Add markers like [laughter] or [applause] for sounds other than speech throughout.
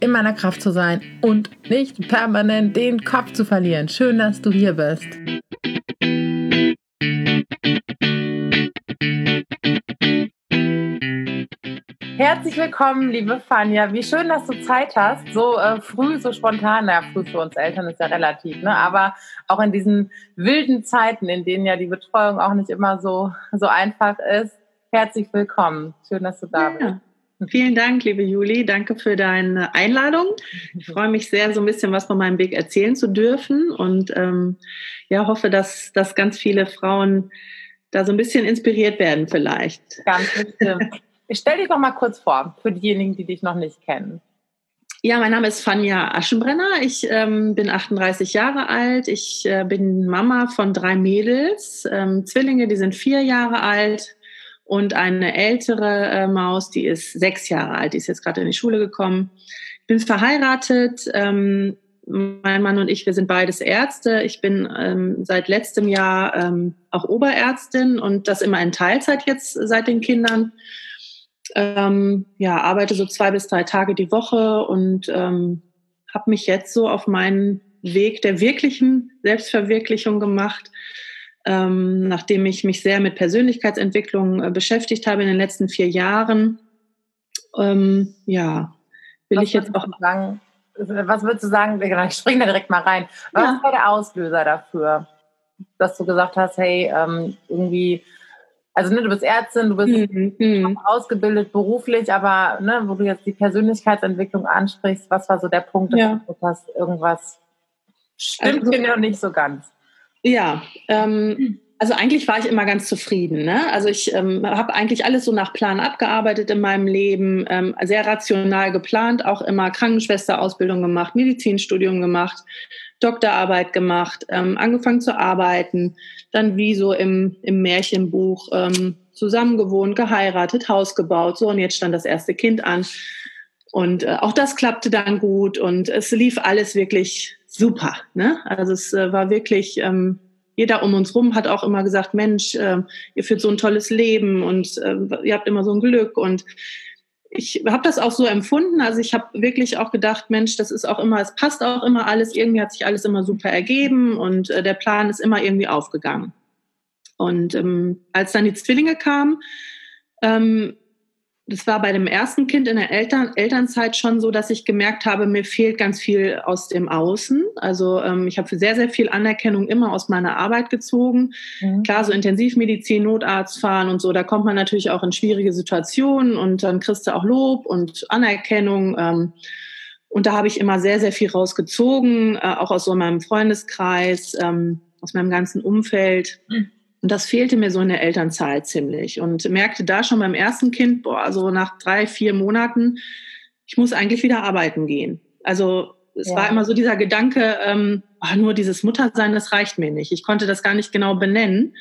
in meiner Kraft zu sein und nicht permanent den Kopf zu verlieren. Schön, dass du hier bist. Herzlich willkommen, liebe Fanja. Wie schön, dass du Zeit hast. So äh, früh, so spontan. Na, früh für uns Eltern ist ja relativ, ne? Aber auch in diesen wilden Zeiten, in denen ja die Betreuung auch nicht immer so, so einfach ist. Herzlich willkommen. Schön, dass du da bist. Vielen Dank, liebe Juli. Danke für deine Einladung. Ich freue mich sehr, so ein bisschen was von meinem Weg erzählen zu dürfen und ähm, ja, hoffe, dass, dass ganz viele Frauen da so ein bisschen inspiriert werden vielleicht. Ganz bestimmt. Ich stell dich doch mal kurz vor, für diejenigen, die dich noch nicht kennen. Ja, mein Name ist Fanja Aschenbrenner. Ich ähm, bin 38 Jahre alt. Ich äh, bin Mama von drei Mädels, ähm, Zwillinge, die sind vier Jahre alt und eine ältere äh, Maus, die ist sechs Jahre alt, die ist jetzt gerade in die Schule gekommen. Ich bin verheiratet. Ähm, mein Mann und ich, wir sind beides Ärzte. Ich bin ähm, seit letztem Jahr ähm, auch Oberärztin und das immer in Teilzeit jetzt seit den Kindern. Ähm, ja, arbeite so zwei bis drei Tage die Woche und ähm, habe mich jetzt so auf meinen Weg der wirklichen Selbstverwirklichung gemacht ähm, nachdem ich mich sehr mit Persönlichkeitsentwicklung äh, beschäftigt habe in den letzten vier Jahren. Ähm, ja, will was ich jetzt auch sagen. Was würdest du sagen? Ich [laughs] springe da direkt mal rein. Was ja. war der Auslöser dafür, dass du gesagt hast, hey, ähm, irgendwie, also ne, du bist Ärztin, du bist mhm. mhm. ausgebildet beruflich, aber ne, wo du jetzt die Persönlichkeitsentwicklung ansprichst, was war so der Punkt, dass ja. du hast irgendwas stimmt also, hier noch nicht so ganz? Ja, ähm, also eigentlich war ich immer ganz zufrieden. Ne? Also ich ähm, habe eigentlich alles so nach Plan abgearbeitet in meinem Leben, ähm, sehr rational geplant, auch immer Krankenschwesterausbildung gemacht, Medizinstudium gemacht, Doktorarbeit gemacht, ähm, angefangen zu arbeiten, dann wie so im, im Märchenbuch ähm, zusammengewohnt, geheiratet, Haus gebaut, so und jetzt stand das erste Kind an. Und äh, auch das klappte dann gut und es lief alles wirklich super. Ne? Also es äh, war wirklich, ähm, jeder um uns rum hat auch immer gesagt, Mensch, äh, ihr führt so ein tolles Leben und äh, ihr habt immer so ein Glück und ich habe das auch so empfunden. Also ich habe wirklich auch gedacht, Mensch, das ist auch immer, es passt auch immer alles. Irgendwie hat sich alles immer super ergeben und äh, der Plan ist immer irgendwie aufgegangen. Und ähm, als dann die Zwillinge kamen, ähm, das war bei dem ersten Kind in der Eltern, Elternzeit schon so, dass ich gemerkt habe, mir fehlt ganz viel aus dem Außen. Also ähm, ich habe sehr, sehr viel Anerkennung immer aus meiner Arbeit gezogen. Mhm. Klar, so Intensivmedizin, Notarzt fahren und so, da kommt man natürlich auch in schwierige Situationen und dann kriegst du auch Lob und Anerkennung. Ähm, und da habe ich immer sehr, sehr viel rausgezogen, äh, auch aus so meinem Freundeskreis, ähm, aus meinem ganzen Umfeld. Mhm. Und das fehlte mir so in der Elternzeit ziemlich und merkte da schon beim ersten Kind, boah, so nach drei, vier Monaten, ich muss eigentlich wieder arbeiten gehen. Also es ja. war immer so dieser Gedanke, ähm, oh, nur dieses Muttersein, das reicht mir nicht. Ich konnte das gar nicht genau benennen.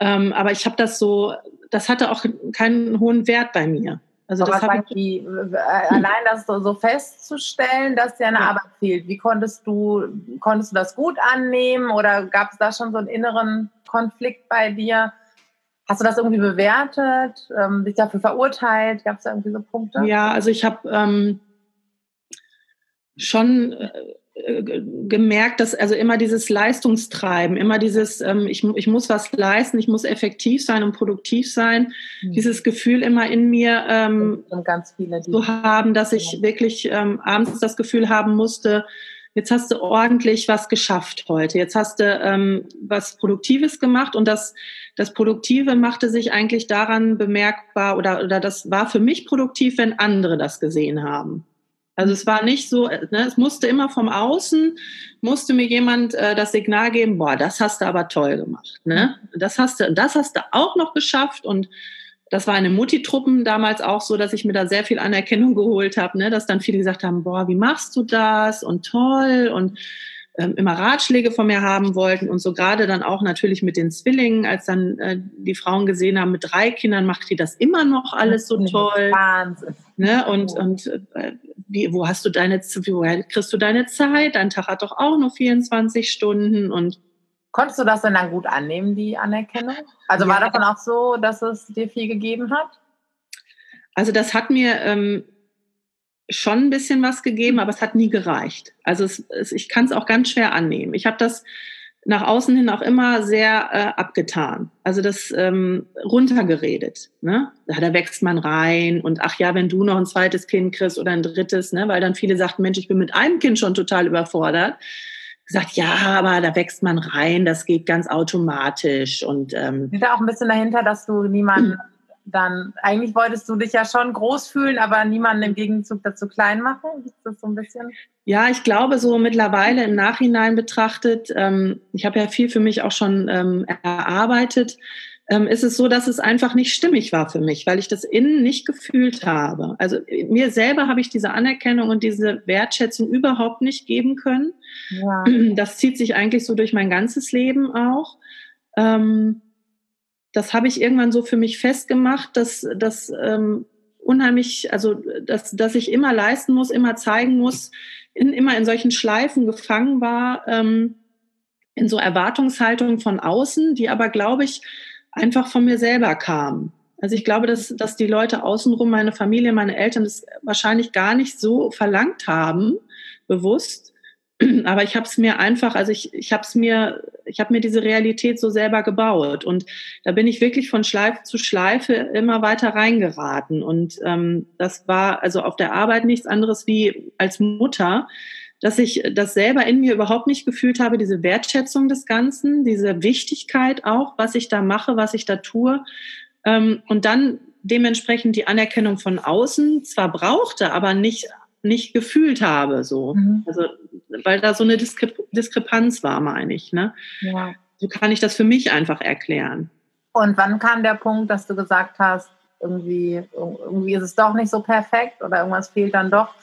Ähm, aber ich habe das so, das hatte auch keinen hohen Wert bei mir. Also Aber das ich die, äh, allein das so, so, festzustellen, dass dir eine ja. Arbeit fehlt. Wie konntest du konntest du das gut annehmen oder gab es da schon so einen inneren Konflikt bei dir? Hast du das irgendwie bewertet, ähm, dich dafür verurteilt? Gab es da irgendwie so Punkte? Ja, also ich habe ähm, schon äh, äh, gemerkt, dass also immer dieses Leistungstreiben, immer dieses, ähm, ich, ich muss was leisten, ich muss effektiv sein und produktiv sein, mhm. dieses Gefühl immer in mir ähm, ganz viele, zu haben, dass ich wirklich ähm, abends das Gefühl haben musste, jetzt hast du ordentlich was geschafft heute, jetzt hast du ähm, was Produktives gemacht und das, das Produktive machte sich eigentlich daran bemerkbar oder, oder das war für mich produktiv, wenn andere das gesehen haben. Also es war nicht so, ne, es musste immer vom Außen, musste mir jemand äh, das Signal geben, boah, das hast du aber toll gemacht. Ne? Das hast du, das hast du auch noch geschafft und das war in den Mutti-Truppen damals auch so, dass ich mir da sehr viel Anerkennung geholt habe, ne? dass dann viele gesagt haben, boah, wie machst du das und toll und ähm, immer Ratschläge von mir haben wollten und so gerade dann auch natürlich mit den Zwillingen, als dann äh, die Frauen gesehen haben, mit drei Kindern macht die das immer noch alles so toll. Wahnsinn. Ne? Und, und äh, wie, wo hast du deine, woher kriegst du deine Zeit? Dein Tag hat doch auch nur 24 Stunden und Konntest du das denn dann gut annehmen, die Anerkennung? Also ja. war das dann auch so, dass es dir viel gegeben hat? Also das hat mir ähm, schon ein bisschen was gegeben, aber es hat nie gereicht. Also es, es, ich kann es auch ganz schwer annehmen. Ich habe das nach außen hin auch immer sehr äh, abgetan. Also das ähm, runtergeredet. Ne? Ja, da wächst man rein und ach ja, wenn du noch ein zweites Kind kriegst oder ein drittes, ne? weil dann viele sagten, Mensch, ich bin mit einem Kind schon total überfordert. Gesagt, ja, aber da wächst man rein, das geht ganz automatisch. Und ähm, ist da auch ein bisschen dahinter, dass du niemanden dann, eigentlich wolltest du dich ja schon groß fühlen, aber niemanden im Gegenzug dazu klein machen? Ist das so ein bisschen? Ja, ich glaube, so mittlerweile im Nachhinein betrachtet, ähm, ich habe ja viel für mich auch schon ähm, erarbeitet, ähm, ist es so, dass es einfach nicht stimmig war für mich, weil ich das innen nicht gefühlt habe. Also mir selber habe ich diese Anerkennung und diese Wertschätzung überhaupt nicht geben können. Ja. [clears throat] Das zieht sich eigentlich so durch mein ganzes Leben auch. Ähm, das habe ich irgendwann so für mich festgemacht, dass das ähm, unheimlich, also dass, dass ich immer leisten muss, immer zeigen muss, in, immer in solchen Schleifen gefangen war, ähm, in so Erwartungshaltungen von außen, die aber, glaube ich, einfach von mir selber kamen. Also ich glaube, dass, dass die Leute außenrum, meine Familie, meine Eltern, das wahrscheinlich gar nicht so verlangt haben, bewusst, aber ich habe es mir einfach, also ich, ich habe es mir, ich habe mir diese Realität so selber gebaut. Und da bin ich wirklich von Schleife zu Schleife immer weiter reingeraten. Und ähm, das war also auf der Arbeit nichts anderes wie als Mutter, dass ich das selber in mir überhaupt nicht gefühlt habe, diese Wertschätzung des Ganzen, diese Wichtigkeit auch, was ich da mache, was ich da tue ähm, und dann dementsprechend die Anerkennung von außen zwar brauchte, aber nicht nicht gefühlt habe, so. Mhm. Also, weil da so eine Diskrep Diskrepanz war, meine ich, ne? Ja. So kann ich das für mich einfach erklären. Und wann kam der Punkt, dass du gesagt hast, irgendwie, irgendwie ist es doch nicht so perfekt oder irgendwas fehlt dann doch?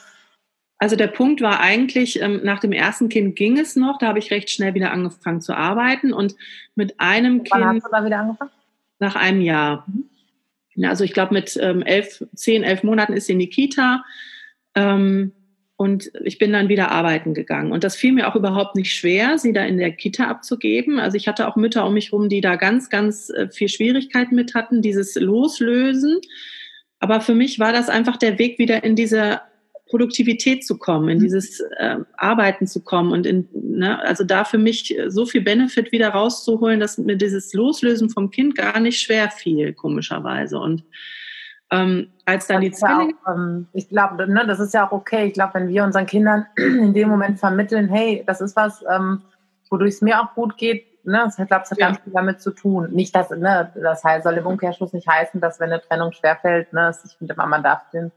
Also der Punkt war eigentlich, ähm, nach dem ersten Kind ging es noch, da habe ich recht schnell wieder angefangen zu arbeiten und mit einem Wann Kind. Wann hast du da wieder angefangen? Nach einem Jahr. Mhm. Also ich glaube mit ähm, elf, zehn, elf Monaten ist sie in die Kita ähm, und ich bin dann wieder arbeiten gegangen. Und das fiel mir auch überhaupt nicht schwer, sie da in der Kita abzugeben. Also ich hatte auch Mütter um mich herum, die da ganz, ganz äh, viel Schwierigkeiten mit hatten, dieses Loslösen. Aber für mich war das einfach der Weg, wieder in diese Produktivität zu kommen, in mhm. dieses äh, Arbeiten zu kommen und in, ne, also da für mich so viel Benefit wieder rauszuholen, dass mir dieses Loslösen vom Kind gar nicht schwer fiel, komischerweise. Und ähm, als dann die Zwillinge. Auch, ähm, ich glaube, ne, das ist ja auch okay. Ich glaube, wenn wir unseren Kindern [clears throat] in dem Moment vermitteln, hey, das ist was, ähm, wodurch es mir auch gut geht, ne, das, ich glaube, es hat ja. ganz viel damit zu tun. Nicht, dass, ne, das heißt, soll im Umkehrschluss nicht heißen, dass wenn eine Trennung schwerfällt, ne, ich finde immer, man darf den,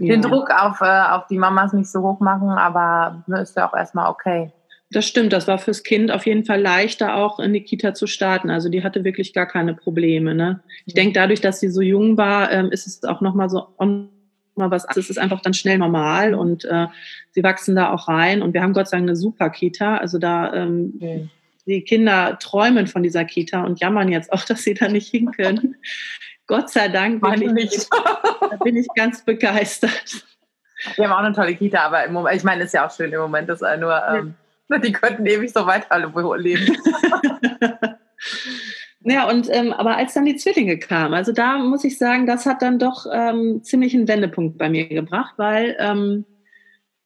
ja. den Druck auf, äh, auf die Mamas nicht so hoch machen, aber ne, ist ja auch erstmal okay. Das stimmt, das war fürs Kind auf jeden Fall leichter, auch in die Kita zu starten. Also die hatte wirklich gar keine Probleme. Ne? Ich denke, dadurch, dass sie so jung war, ähm, ist es auch nochmal so mal was. Es ist einfach dann schnell normal und äh, sie wachsen da auch rein. Und wir haben Gott sei Dank eine super Kita. Also da ähm, mhm. die Kinder träumen von dieser Kita und jammern jetzt auch, [laughs] dass sie da nicht hin können. Gott sei Dank bin ich, da bin ich ganz begeistert. Wir haben auch eine tolle Kita, aber im Moment, ich meine, ist ja auch schön im Moment, dass nur ähm, Die könnten ewig so weiter leben. [laughs] ja, und ähm, aber als dann die Zwillinge kamen, also da muss ich sagen, das hat dann doch ähm, ziemlich einen Wendepunkt bei mir gebracht, weil ähm,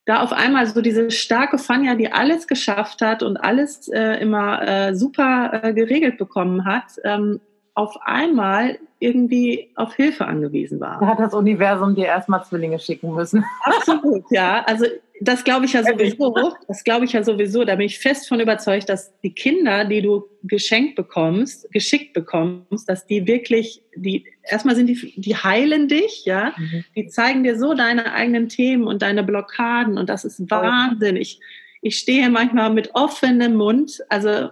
da auf einmal so diese starke Fanja, die alles geschafft hat und alles äh, immer äh, super äh, geregelt bekommen hat, ähm, auf einmal irgendwie auf Hilfe angewiesen war. Da hat das Universum dir erstmal Zwillinge schicken müssen. Absolut, ja. Also das glaube ich ja sowieso. Das glaube ich ja sowieso. Da bin ich fest von überzeugt, dass die Kinder, die du geschenkt bekommst, geschickt bekommst, dass die wirklich, die erstmal sind die, die heilen dich, ja. Mhm. Die zeigen dir so deine eigenen Themen und deine Blockaden und das ist Wahnsinn. Ich, ich stehe manchmal mit offenem Mund, also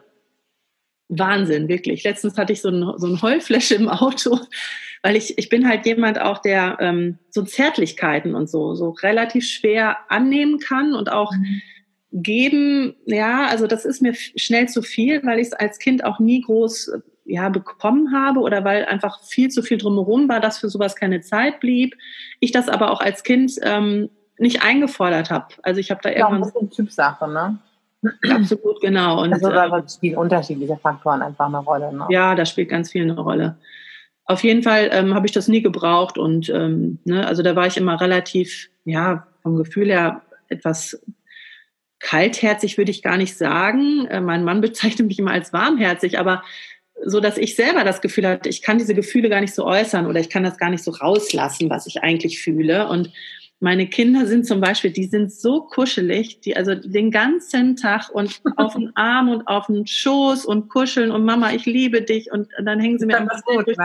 Wahnsinn, wirklich. Letztens hatte ich so, ein, so eine Heulfläche im Auto weil ich, ich bin halt jemand auch, der ähm, so Zärtlichkeiten und so, so relativ schwer annehmen kann und auch mhm. geben, ja, also das ist mir schnell zu viel, weil ich es als Kind auch nie groß ja, bekommen habe oder weil einfach viel zu viel drumherum war, dass für sowas keine Zeit blieb. Ich das aber auch als Kind ähm, nicht eingefordert habe. Also ich habe da irgendwann... Ja, das ist eine Typsache, ne? Absolut, genau. Und, also da äh, spielen unterschiedliche Faktoren einfach eine Rolle. Ne? Ja, da spielt ganz viel eine Rolle. Auf jeden Fall ähm, habe ich das nie gebraucht und ähm, ne, also da war ich immer relativ, ja, vom Gefühl her etwas kaltherzig würde ich gar nicht sagen. Äh, mein Mann [laughs] bezeichnet mich immer als warmherzig, aber so dass ich selber das Gefühl hatte, ich kann diese Gefühle gar nicht so äußern oder ich kann das gar nicht so rauslassen, was ich eigentlich fühle. Und meine Kinder sind zum Beispiel, die sind so kuschelig, die also den ganzen Tag und [laughs] auf den Arm und auf den Schoß und kuscheln und Mama, ich liebe dich und dann hängen sie mir am durch.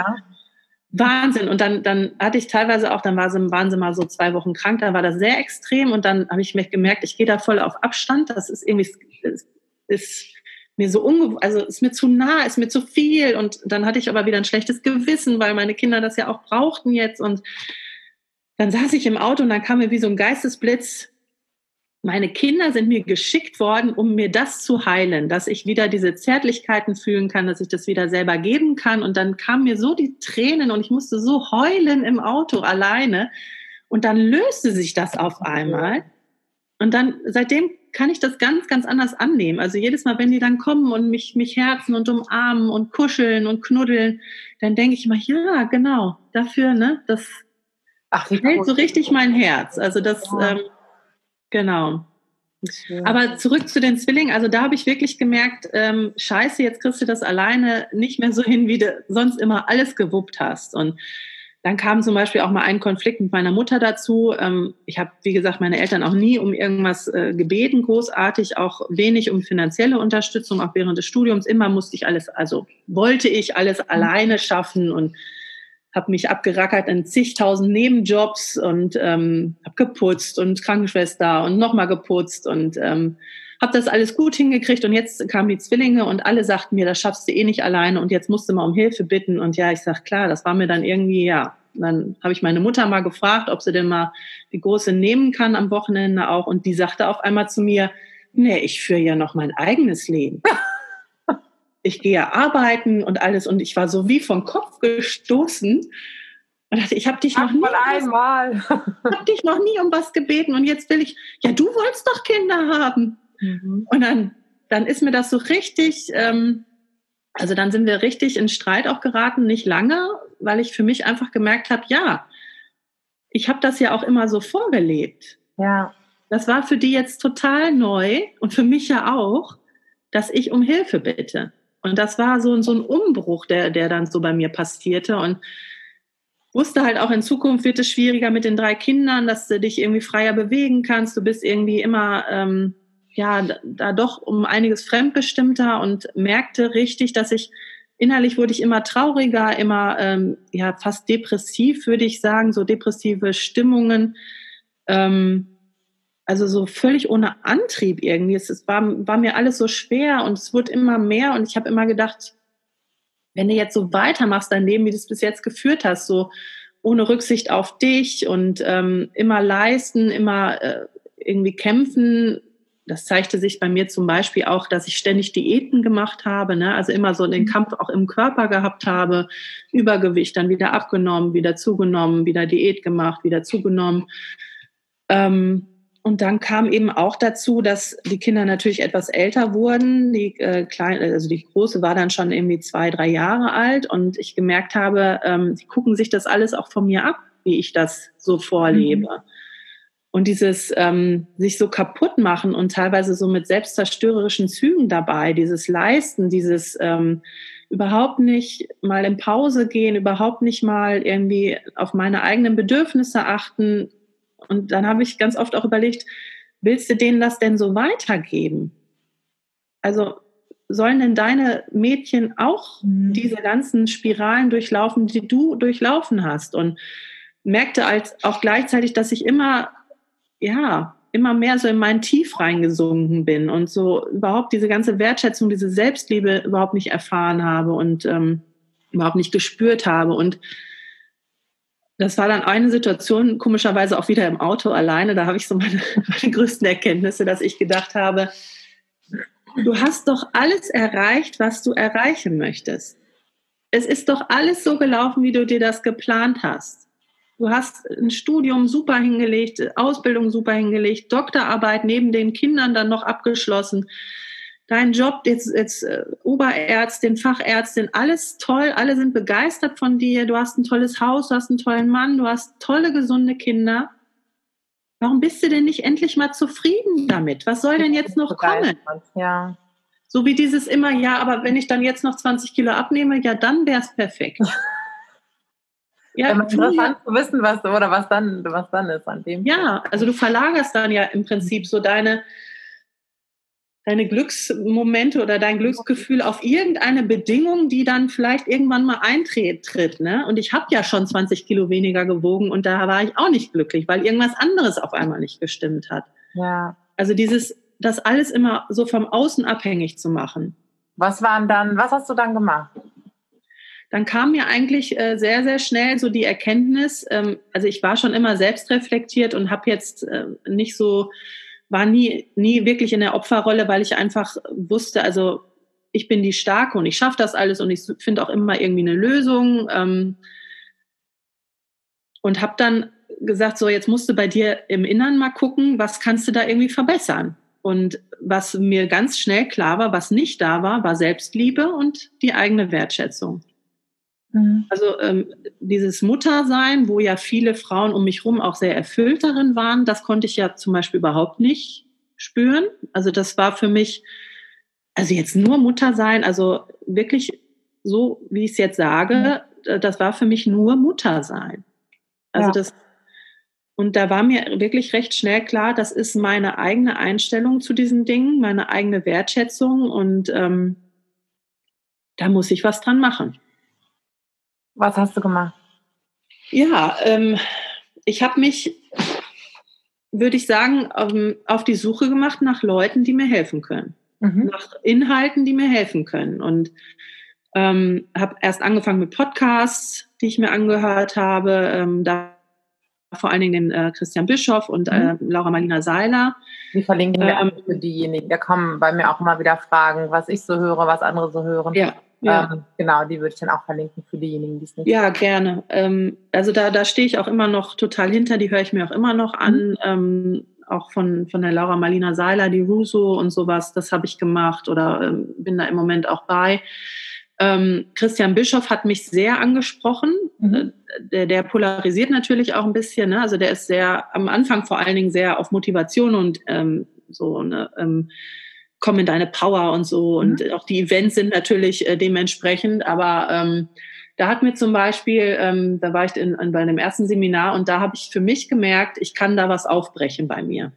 Wahnsinn. Und dann, dann hatte ich teilweise auch, dann war sie, waren sie mal so zwei Wochen krank, dann war das sehr extrem und dann habe ich mir gemerkt, ich gehe da voll auf Abstand. Das ist irgendwie, ist, ist mir so ungewohnt, also ist mir zu nah, ist mir zu viel. Und dann hatte ich aber wieder ein schlechtes Gewissen, weil meine Kinder das ja auch brauchten jetzt. Und dann saß ich im Auto und dann kam mir wie so ein Geistesblitz, meine Kinder sind mir geschickt worden, um mir das zu heilen, dass ich wieder diese Zärtlichkeiten fühlen kann, dass ich das wieder selber geben kann. Und dann kamen mir so die Tränen und ich musste so heulen im Auto alleine. Und dann löste sich das auf einmal. Und dann, seitdem kann ich das ganz, ganz anders annehmen. Also jedes Mal, wenn die dann kommen und mich, mich herzen und umarmen und kuscheln und knuddeln, dann denke ich immer, ja, genau, dafür, ne, das Ach, hält so richtig mein Herz. Also das, ja. ähm, genau. Aber zurück zu den Zwillingen. Also da habe ich wirklich gemerkt, ähm, scheiße, jetzt kriegst du das alleine nicht mehr so hin, wie du sonst immer alles gewuppt hast. Und dann kam zum Beispiel auch mal ein Konflikt mit meiner Mutter dazu. Ähm, ich habe, wie gesagt, meine Eltern auch nie um irgendwas äh, gebeten, großartig, auch wenig um finanzielle Unterstützung, auch während des Studiums. Immer musste ich alles, also wollte ich alles mhm. alleine schaffen und habe mich abgerackert in zigtausend Nebenjobs und ähm, habe geputzt und Krankenschwester und nochmal geputzt und ähm, habe das alles gut hingekriegt. Und jetzt kamen die Zwillinge und alle sagten mir, das schaffst du eh nicht alleine und jetzt musst du mal um Hilfe bitten. Und ja, ich sag klar, das war mir dann irgendwie, ja, dann habe ich meine Mutter mal gefragt, ob sie denn mal die Große nehmen kann am Wochenende auch. Und die sagte auf einmal zu mir, nee, ich führe ja noch mein eigenes Leben. [laughs] ich gehe ja arbeiten und alles und ich war so wie vom Kopf gestoßen und dachte, ich habe dich noch nie einmal. hab dich noch nie um was gebeten und jetzt will ich, ja, du wolltest doch Kinder haben. Mhm. Und dann, dann ist mir das so richtig, ähm, also dann sind wir richtig in Streit auch geraten, nicht lange, weil ich für mich einfach gemerkt habe, ja, ich habe das ja auch immer so vorgelebt. Ja. Das war für die jetzt total neu und für mich ja auch, dass ich um Hilfe bitte. Und das war so, so ein Umbruch, der, der dann so bei mir passierte. Und wusste halt auch in Zukunft wird es schwieriger mit den drei Kindern, dass du dich irgendwie freier bewegen kannst. Du bist irgendwie immer ähm, ja da doch um einiges fremdbestimmter und merkte richtig, dass ich innerlich wurde ich immer trauriger, immer ähm, ja fast depressiv, würde ich sagen, so depressive Stimmungen. Ähm, also so völlig ohne Antrieb irgendwie. Es, es war, war mir alles so schwer und es wurde immer mehr und ich habe immer gedacht, wenn du jetzt so weitermachst dein Leben, wie du es bis jetzt geführt hast, so ohne Rücksicht auf dich und ähm, immer leisten, immer äh, irgendwie kämpfen, das zeigte sich bei mir zum Beispiel auch, dass ich ständig Diäten gemacht habe, ne? also immer so den mhm. Kampf auch im Körper gehabt habe, Übergewicht, dann wieder abgenommen, wieder zugenommen, wieder Diät gemacht, wieder zugenommen. Ähm, und dann kam eben auch dazu, dass die Kinder natürlich etwas älter wurden. Die äh, kleine, also die große war dann schon irgendwie zwei, drei Jahre alt und ich gemerkt habe, ähm, die gucken sich das alles auch von mir ab, wie ich das so vorlebe. Mhm. Und dieses ähm, sich so kaputt machen und teilweise so mit selbstzerstörerischen Zügen dabei, dieses Leisten, dieses ähm, überhaupt nicht mal in Pause gehen, überhaupt nicht mal irgendwie auf meine eigenen Bedürfnisse achten. Und dann habe ich ganz oft auch überlegt, willst du denen das denn so weitergeben? Also sollen denn deine Mädchen auch mhm. diese ganzen Spiralen durchlaufen, die du durchlaufen hast? Und merkte als auch gleichzeitig, dass ich immer ja, immer mehr so in mein Tief reingesunken bin und so überhaupt diese ganze Wertschätzung, diese Selbstliebe überhaupt nicht erfahren habe und ähm, überhaupt nicht gespürt habe. Und das war dann eine Situation, komischerweise auch wieder im Auto alleine. Da habe ich so meine, [laughs] meine größten Erkenntnisse, dass ich gedacht habe, du hast doch alles erreicht, was du erreichen möchtest. Es ist doch alles so gelaufen, wie du dir das geplant hast. Du hast ein Studium super hingelegt, Ausbildung super hingelegt, Doktorarbeit neben den Kindern dann noch abgeschlossen dein Job, jetzt, jetzt äh, Oberärztin, Fachärztin, alles toll, alle sind begeistert von dir, du hast ein tolles Haus, du hast einen tollen Mann, du hast tolle, gesunde Kinder. Warum bist du denn nicht endlich mal zufrieden damit? Was soll denn jetzt noch kommen? Ja. So wie dieses immer, ja, aber wenn ich dann jetzt noch 20 Kilo abnehme, ja, dann wäre es perfekt. [laughs] ja, interessant zu wissen, was oder was dann, was dann ist an dem. Ja, also du verlagerst dann ja im Prinzip so deine, deine Glücksmomente oder dein Glücksgefühl auf irgendeine Bedingung, die dann vielleicht irgendwann mal eintritt. Ne? Und ich habe ja schon 20 Kilo weniger gewogen und da war ich auch nicht glücklich, weil irgendwas anderes auf einmal nicht gestimmt hat. Ja. Also dieses, das alles immer so vom Außen abhängig zu machen. Was waren dann, was hast du dann gemacht? Dann kam mir eigentlich äh, sehr, sehr schnell so die Erkenntnis, ähm, also ich war schon immer selbstreflektiert und habe jetzt äh, nicht so war nie, nie wirklich in der Opferrolle, weil ich einfach wusste, also ich bin die Starke und ich schaffe das alles und ich finde auch immer irgendwie eine Lösung. Ähm, und habe dann gesagt, so jetzt musst du bei dir im Innern mal gucken, was kannst du da irgendwie verbessern. Und was mir ganz schnell klar war, was nicht da war, war Selbstliebe und die eigene Wertschätzung. Mhm. Also ähm, dieses Muttersein, wo ja viele Frauen um mich herum auch sehr erfüllt darin waren, das konnte ich ja zum Beispiel überhaupt nicht spüren. Also das war für mich, also jetzt nur Mutter sein, also wirklich so, wie ich es jetzt sage, mhm. das war für mich nur Mutter sein. Also ja. das und da war mir wirklich recht schnell klar, das ist meine eigene Einstellung zu diesen Dingen, meine eigene Wertschätzung und ähm, da muss ich was dran machen. Was hast du gemacht? Ja, ähm, ich habe mich, würde ich sagen, ähm, auf die Suche gemacht nach Leuten, die mir helfen können. Mhm. Nach Inhalten, die mir helfen können. Und ähm, habe erst angefangen mit Podcasts, die ich mir angehört habe. Ähm, da vor allen Dingen den äh, Christian Bischoff und äh. Laura Marlina Seiler. Die verlinken wir ähm, für diejenigen. Da kommen bei mir auch immer wieder Fragen, was ich so höre, was andere so hören. Ja. Ja. Ähm, genau, die würde ich dann auch verlinken für diejenigen, die es nicht Ja, gerne. Ähm, also da, da stehe ich auch immer noch total hinter, die höre ich mir auch immer noch an. Mhm. Ähm, auch von, von der Laura Marlina Seiler, die Russo und sowas, das habe ich gemacht oder ähm, bin da im Moment auch bei. Ähm, Christian Bischoff hat mich sehr angesprochen. Mhm. Äh, der, der, polarisiert natürlich auch ein bisschen. Ne? Also der ist sehr am Anfang vor allen Dingen sehr auf Motivation und ähm, so eine ähm, komm in deine Power und so. Mhm. Und auch die Events sind natürlich äh, dementsprechend. Aber ähm, da hat mir zum Beispiel, ähm, da war ich in, in, bei einem ersten Seminar und da habe ich für mich gemerkt, ich kann da was aufbrechen bei mir.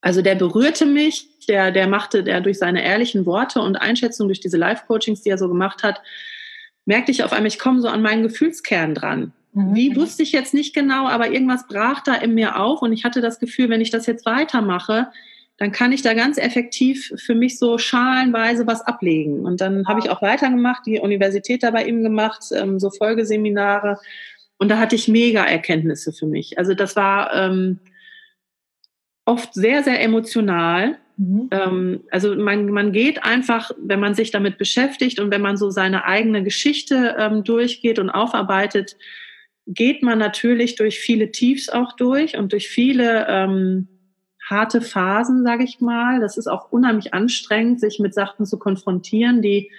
Also der berührte mich, der, der machte, der durch seine ehrlichen Worte und Einschätzung, durch diese Live-Coachings, die er so gemacht hat, merkte ich auf einmal, ich komme so an meinen Gefühlskern dran. Mhm. Wie wusste ich jetzt nicht genau, aber irgendwas brach da in mir auf und ich hatte das Gefühl, wenn ich das jetzt weitermache, dann kann ich da ganz effektiv für mich so schalenweise was ablegen. Und dann habe ich auch weitergemacht, die Universität da bei ihm gemacht, ähm, so Folgeseminare. Und da hatte ich mega Erkenntnisse für mich. Also das war ähm, oft sehr, sehr emotional. Mhm. Ähm, also man, man geht einfach, wenn man sich damit beschäftigt und wenn man so seine eigene Geschichte ähm, durchgeht und aufarbeitet, geht man natürlich durch viele Tiefs auch durch und durch viele ähm, harte Phasen, sage ich mal. Das ist auch unheimlich anstrengend, sich mit Sachen zu konfrontieren, die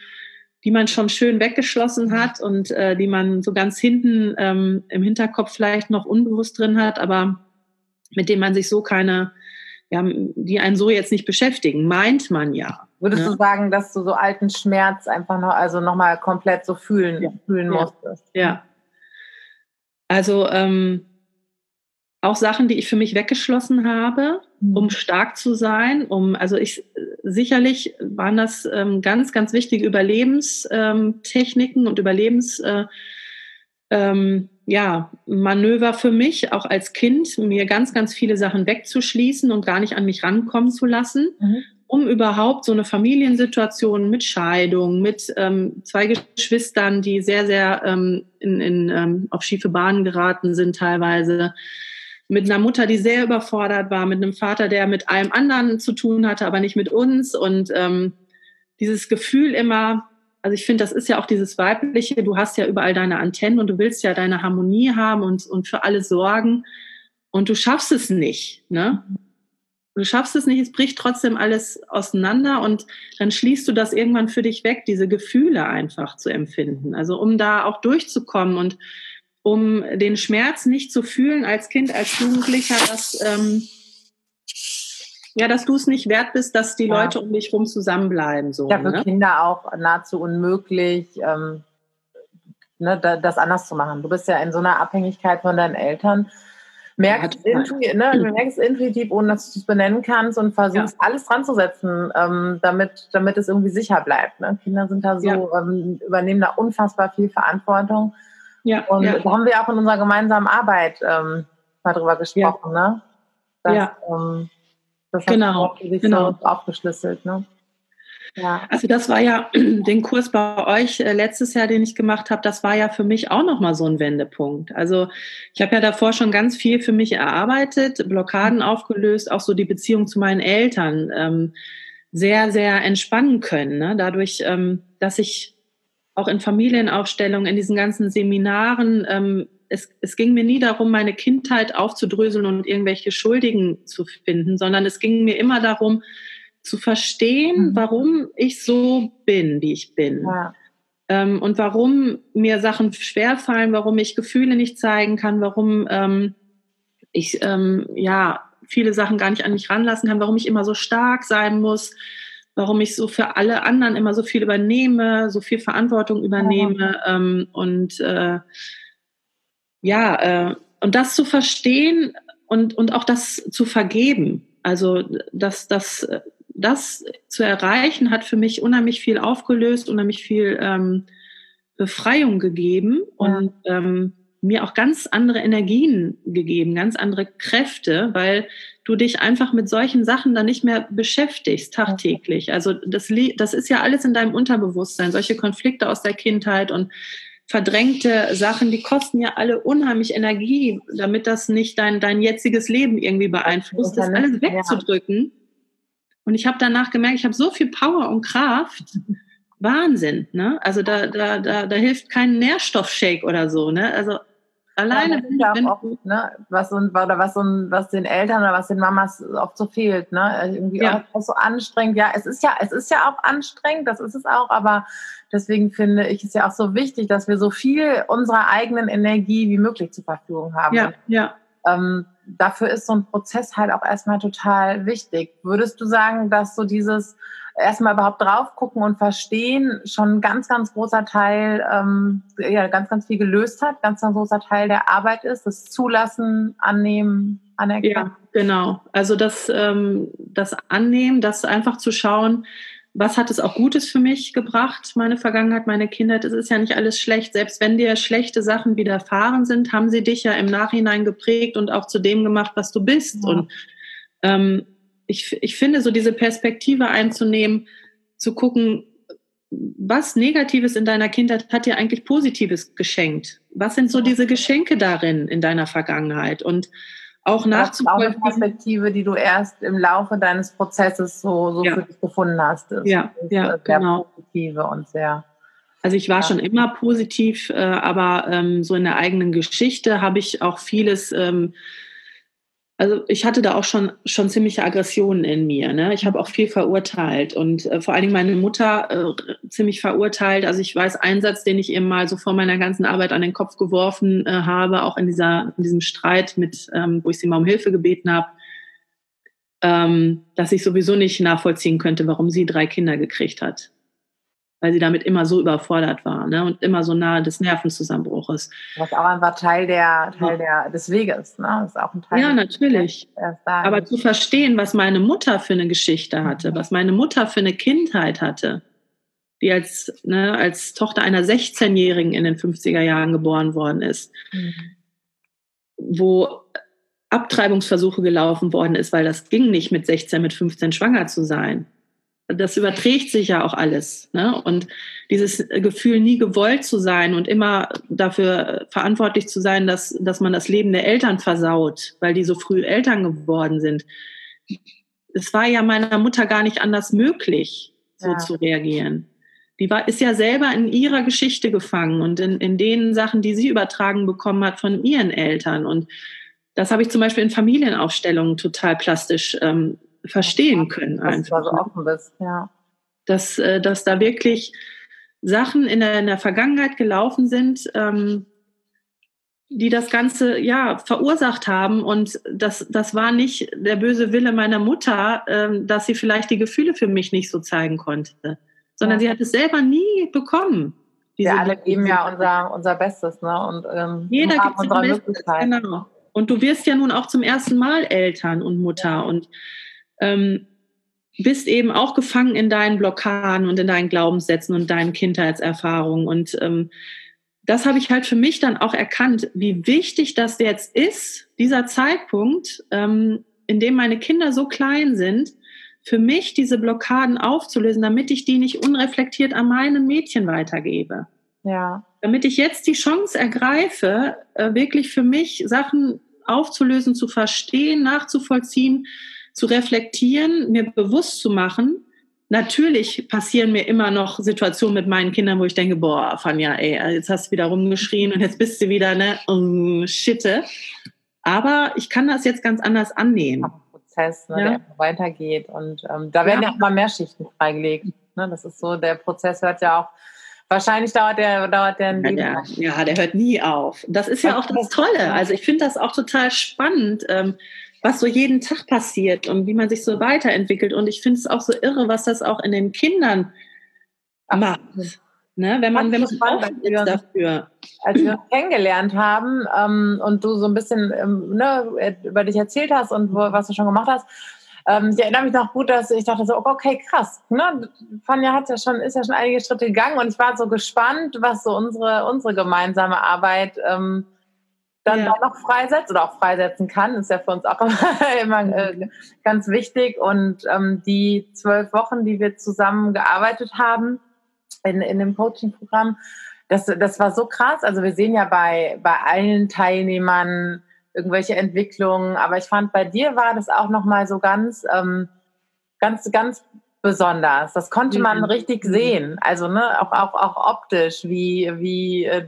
die man schon schön weggeschlossen hat und äh, die man so ganz hinten ähm, im Hinterkopf vielleicht noch unbewusst drin hat, aber mit denen man sich so keine, ja, die einen so jetzt nicht beschäftigen, meint man ja. Würdest ne? du sagen, dass du so alten Schmerz einfach noch, also nochmal komplett so fühlen, ja. fühlen ja. musstest? Ja. Also ähm, auch Sachen, die ich für mich weggeschlossen habe, mhm. um stark zu sein, um, also ich, sicherlich waren das ähm, ganz, ganz wichtige Überlebenstechniken und Überlebens, äh, ähm, ja, Manöver für mich, auch als Kind, mir ganz, ganz viele Sachen wegzuschließen und gar nicht an mich rankommen zu lassen. Mhm. um überhaupt so eine Familiensituation mit Scheidung, mit ähm, zwei Geschwistern, die sehr, sehr ähm, in, in, ähm, auf schiefe Bahnen geraten sind teilweise, mit einer Mutter, die sehr überfordert war, mit einem Vater, der mit allem anderen zu tun hatte, aber nicht mit uns. Und ähm, dieses Gefühl immer, also ich finde, das ist ja auch dieses Weibliche, du hast ja überall deine Antennen und du willst ja deine Harmonie haben und, und für alle sorgen und du schaffst es nicht. Ne? Du schaffst es nicht, es bricht trotzdem alles auseinander und dann schließt du das irgendwann für dich weg, diese Gefühle einfach zu empfinden. Also um da auch durchzukommen und um den Schmerz nicht zu fühlen als Kind, als Jugendlicher, dass, ähm, ja, dass du es nicht wert bist, dass die ja. Leute um dich rum zusammenbleiben. So, ja, für ne? Kinder auch nahezu unmöglich, ähm, ne, das anders zu machen. Du bist ja in so einer Abhängigkeit von deinen Eltern merkst, ja, intuitiv, ne, du merkst intuitiv, ohne dass du es benennen kannst und versuchst ja. alles dran zu setzen, ähm, damit, damit es irgendwie sicher bleibt. Ne? Kinder sind da so, ähm, übernehmen da unfassbar viel Verantwortung. Ja, und da haben wir auch in unserer gemeinsamen Arbeit ähm, mal drüber gesprochen, ne? Das, ja. Ähm, das genau. sich genau. so aufgeschlüsselt, ne? Ja. Also das war ja [clears throat] den Kurs bei euch äh, letztes Jahr, den ich gemacht habe, das war ja für mich auch nochmal so ein Wendepunkt. Also ich habe ja davor schon ganz viel für mich erarbeitet, Blockaden aufgelöst, auch so die Beziehung zu meinen Eltern ähm, sehr, sehr entspannen können. Ne? Dadurch, ähm, dass ich auch in Familienaufstellungen, in diesen ganzen Seminaren, ähm, es, es ging mir nie darum, meine Kindheit aufzudröseln und irgendwelche Schuldigen zu finden, sondern es ging mir immer darum, zu verstehen, mhm. warum ich so bin, wie ich bin. Ja. Ähm, und warum mir Sachen schwerfallen, warum ich Gefühle nicht zeigen kann, warum ähm, ich ähm, ja viele Sachen gar nicht an mich ranlassen kann, warum ich immer so stark sein muss, warum ich so für alle anderen immer so viel übernehme, so viel Verantwortung übernehme ja. ähm, und äh, ja, äh, und das zu verstehen und, und auch das zu vergeben. Also, dass, dass das zu erreichen, hat für mich unheimlich viel aufgelöst, unheimlich viel ähm, Befreiung gegeben ja. und ähm, mir auch ganz andere Energien gegeben, ganz andere Kräfte, weil du dich einfach mit solchen Sachen dann nicht mehr beschäftigst tagtäglich. Also das, das ist ja alles in deinem Unterbewusstsein, solche Konflikte aus der Kindheit und verdrängte Sachen, die kosten ja alle unheimlich Energie, damit das nicht dein, dein jetziges Leben irgendwie beeinflusst, das alles wegzudrücken. Und ich habe danach gemerkt, ich habe so viel Power und Kraft. Wahnsinn, ne? Also da, da, da, da hilft kein Nährstoffshake oder so, ne? Also alleine ja, ja wenn oft, ne, was und, oder was, und, was den Eltern oder was den Mamas oft so fehlt, ne? Also irgendwie ja. auch so anstrengend. Ja, es ist ja, es ist ja auch anstrengend, das ist es auch, aber deswegen finde ich es ja auch so wichtig, dass wir so viel unserer eigenen Energie wie möglich zur Verfügung haben. Ja, ja. Ähm, dafür ist so ein Prozess halt auch erstmal total wichtig. Würdest du sagen, dass so dieses erstmal überhaupt drauf gucken und verstehen schon ein ganz, ganz großer Teil, ähm, ja, ganz, ganz viel gelöst hat, ganz, ganz großer Teil der Arbeit ist, das Zulassen, Annehmen, Anerkennen? Ja, genau. Also das, ähm, das Annehmen, das einfach zu schauen, was hat es auch Gutes für mich gebracht, meine Vergangenheit, meine Kindheit. Es ist ja nicht alles schlecht. Selbst wenn dir schlechte Sachen widerfahren sind, haben sie dich ja im Nachhinein geprägt und auch zu dem gemacht, was du bist. Ja. Und ähm, ich, ich finde, so diese Perspektive einzunehmen, zu gucken, was Negatives in deiner Kindheit hat dir eigentlich Positives geschenkt? Was sind so diese Geschenke darin in deiner Vergangenheit? Und auch nachzuvollziehen. Auch eine Perspektive, die du erst im Laufe deines Prozesses so, so ja. für dich gefunden hast. Ist, ja, ist ja, sehr genau. positive und sehr. Also ich war ja. schon immer positiv, äh, aber ähm, so in der eigenen Geschichte habe ich auch vieles ähm, also ich hatte da auch schon, schon ziemliche Aggressionen in mir. Ne? Ich habe auch viel verurteilt und äh, vor allen Dingen meine Mutter äh, ziemlich verurteilt. Also ich weiß einen Satz, den ich ihr mal so vor meiner ganzen Arbeit an den Kopf geworfen äh, habe, auch in, dieser, in diesem Streit mit, ähm, wo ich sie mal um Hilfe gebeten habe, ähm, dass ich sowieso nicht nachvollziehen könnte, warum sie drei Kinder gekriegt hat weil sie damit immer so überfordert war ne? und immer so nahe des Nervenzusammenbruches. Was auch einfach Teil, der, Teil der, des Weges, ne? Das ist auch ein Teil ja, natürlich. Aber zu verstehen, was meine Mutter für eine Geschichte hatte, was meine Mutter für eine Kindheit hatte, die als, ne, als Tochter einer 16-Jährigen in den 50er Jahren geboren worden ist, mhm. wo Abtreibungsversuche gelaufen worden ist, weil das ging nicht mit 16, mit 15 schwanger zu sein das überträgt sich ja auch alles. Ne? Und dieses Gefühl, nie gewollt zu sein und immer dafür verantwortlich zu sein, dass, dass man das Leben der Eltern versaut, weil die so früh Eltern geworden sind. Es war ja meiner Mutter gar nicht anders möglich, so ja. zu reagieren. Die war, ist ja selber in ihrer Geschichte gefangen und in, in den Sachen, die sie übertragen bekommen hat von ihren Eltern. Und das habe ich zum Beispiel in Familienaufstellungen total plastisch ähm, verstehen können. Einfach. Dass du so offen bist, ja. Dass, äh, dass da wirklich Sachen in der, in der Vergangenheit gelaufen sind, ähm, die das Ganze ja verursacht haben. Und das, das war nicht der böse Wille meiner Mutter, ähm, dass sie vielleicht die Gefühle für mich nicht so zeigen konnte, sondern ja. sie hat es selber nie bekommen. Wir alle geben ja unser, unser Bestes, ne? Und ähm, jeder gibt unsere Möglichkeit. Genau. Und du wirst ja nun auch zum ersten Mal Eltern und Mutter ja. und ähm, bist eben auch gefangen in deinen Blockaden und in deinen Glaubenssätzen und deinen Kindheitserfahrungen. Und ähm, das habe ich halt für mich dann auch erkannt, wie wichtig das jetzt ist, dieser Zeitpunkt, ähm, in dem meine Kinder so klein sind, für mich diese Blockaden aufzulösen, damit ich die nicht unreflektiert an meine Mädchen weitergebe. Ja. Damit ich jetzt die Chance ergreife, äh, wirklich für mich Sachen aufzulösen, zu verstehen, nachzuvollziehen, zu reflektieren, mir bewusst zu machen. Natürlich passieren mir immer noch Situationen mit meinen Kindern, wo ich denke, boah, Fanja, ey, jetzt hast du wieder rumgeschrien und jetzt bist du wieder, ne, um, Schitte. Aber ich kann das jetzt ganz anders annehmen. Prozess, ne, ja. der weitergeht. Und ähm, da werden ja. ja auch mal mehr Schichten freigelegt. Ne? Das ist so, der Prozess hört ja auch Wahrscheinlich dauert der, dauert der ein ja, ja, der hört nie auf. Das ist ja auch das Tolle. Also ich finde das auch total spannend. Ähm, was so jeden Tag passiert und wie man sich so weiterentwickelt. Und ich finde es auch so irre, was das auch in den Kindern macht. Ne? Wenn man, wenn man wir, dafür. Als wir uns kennengelernt haben ähm, und du so ein bisschen ähm, ne, über dich erzählt hast und was du schon gemacht hast, ähm, ich erinnere mich noch gut, dass ich dachte so, okay, krass. Ne? Fanja hat ja schon, ist ja schon einige Schritte gegangen und ich war so gespannt, was so unsere, unsere gemeinsame Arbeit ähm, dann ja. noch freisetzt oder auch freisetzen kann, ist ja für uns auch [laughs] immer äh, ganz wichtig. Und ähm, die zwölf Wochen, die wir zusammen gearbeitet haben in, in dem Coaching-Programm, das, das war so krass. Also wir sehen ja bei, bei allen Teilnehmern irgendwelche Entwicklungen, aber ich fand, bei dir war das auch nochmal so ganz, ähm, ganz, ganz besonders. Das konnte man mhm. richtig sehen. Also ne, auch, auch, auch optisch, wie, wie äh,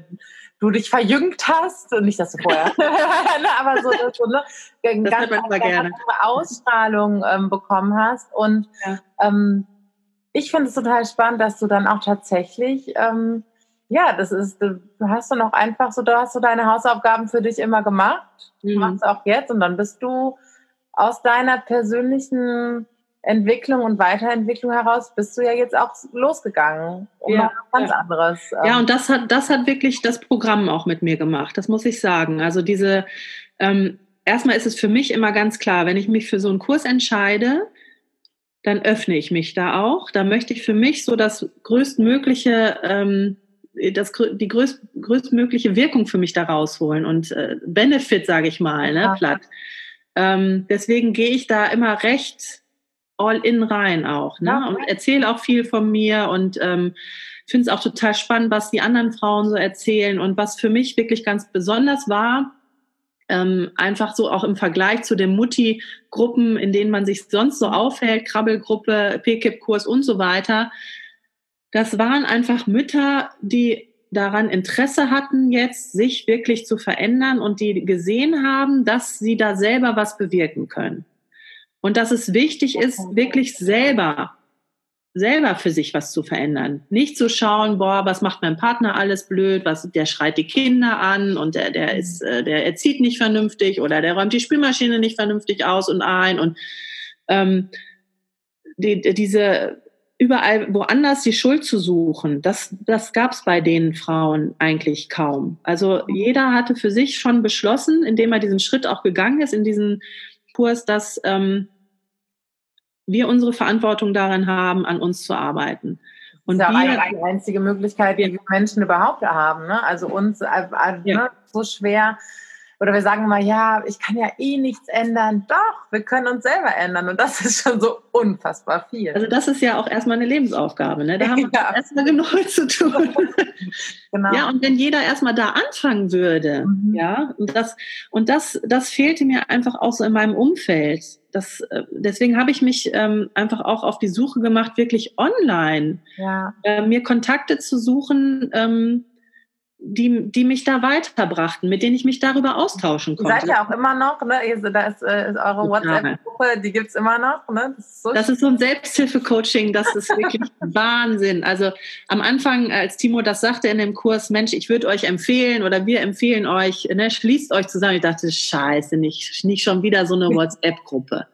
du dich verjüngt hast, nicht, dass du vorher, [laughs] [laughs] ne, aber so, du ne, eine ganz, ganz gerne. Ausstrahlung ähm, bekommen hast. Und ja. ähm, ich finde es total spannend, dass du dann auch tatsächlich, ähm, ja, das ist, du hast du noch einfach so, da hast du deine Hausaufgaben für dich immer gemacht, mhm. machst auch jetzt und dann bist du aus deiner persönlichen Entwicklung und Weiterentwicklung heraus bist du ja jetzt auch losgegangen um ja, ganz ja. anderes. Ja, ähm, und das hat, das hat wirklich das Programm auch mit mir gemacht, das muss ich sagen. Also diese, ähm, erstmal ist es für mich immer ganz klar, wenn ich mich für so einen Kurs entscheide, dann öffne ich mich da auch. Da möchte ich für mich so das größtmögliche, ähm, das, die größt, größtmögliche Wirkung für mich da rausholen und äh, Benefit, sage ich mal, ne, ja. platt. Ähm, deswegen gehe ich da immer recht all in rein auch. Ne? Ja, und erzähle auch viel von mir und ähm, finde es auch total spannend, was die anderen Frauen so erzählen. Und was für mich wirklich ganz besonders war, ähm, einfach so auch im Vergleich zu den Mutti-Gruppen, in denen man sich sonst so aufhält, Krabbelgruppe, PKIP-Kurs und so weiter. Das waren einfach Mütter, die daran Interesse hatten, jetzt sich wirklich zu verändern und die gesehen haben, dass sie da selber was bewirken können. Und dass es wichtig ist, wirklich selber, selber für sich was zu verändern. Nicht zu schauen, boah, was macht mein Partner alles blöd, was, der schreit die Kinder an und der, der ist, äh, der erzieht nicht vernünftig oder der räumt die Spülmaschine nicht vernünftig aus und ein und ähm, die, diese überall woanders die Schuld zu suchen, das, das gab es bei den Frauen eigentlich kaum. Also jeder hatte für sich schon beschlossen, indem er diesen Schritt auch gegangen ist, in diesen Kurs, dass ähm, wir unsere Verantwortung darin haben, an uns zu arbeiten. Und das ist ja wir, die einzige Möglichkeit, die wir Menschen überhaupt haben. Ne? Also uns äh, äh, ja. ne, so schwer oder wir sagen immer, ja, ich kann ja eh nichts ändern. Doch, wir können uns selber ändern und das [laughs] ist schon so unfassbar viel. Also das ist ja auch erstmal eine Lebensaufgabe, ne? Da haben wir [laughs] ja. erstmal genug [laughs] zu tun. genau. Ja, und wenn jeder erstmal da anfangen würde, mhm. ja, und das, und das, das fehlte mir einfach auch so in meinem Umfeld. Das, äh, deswegen habe ich mich ähm, einfach auch auf die Suche gemacht, wirklich online, ja. äh, mir Kontakte zu suchen, ähm, die, die mich da weiterbrachten, mit denen ich mich darüber austauschen konnte. Ihr seid ja auch immer noch, ne? Da ist, äh, ist eure WhatsApp-Gruppe, die gibt's immer noch. Ne? Das, ist so, das ist so ein Selbsthilfe-Coaching, das ist wirklich [laughs] Wahnsinn. Also am Anfang, als Timo das sagte in dem Kurs, Mensch, ich würde euch empfehlen oder wir empfehlen euch, ne, schließt euch zusammen. Ich dachte, scheiße, nicht, nicht schon wieder so eine WhatsApp-Gruppe.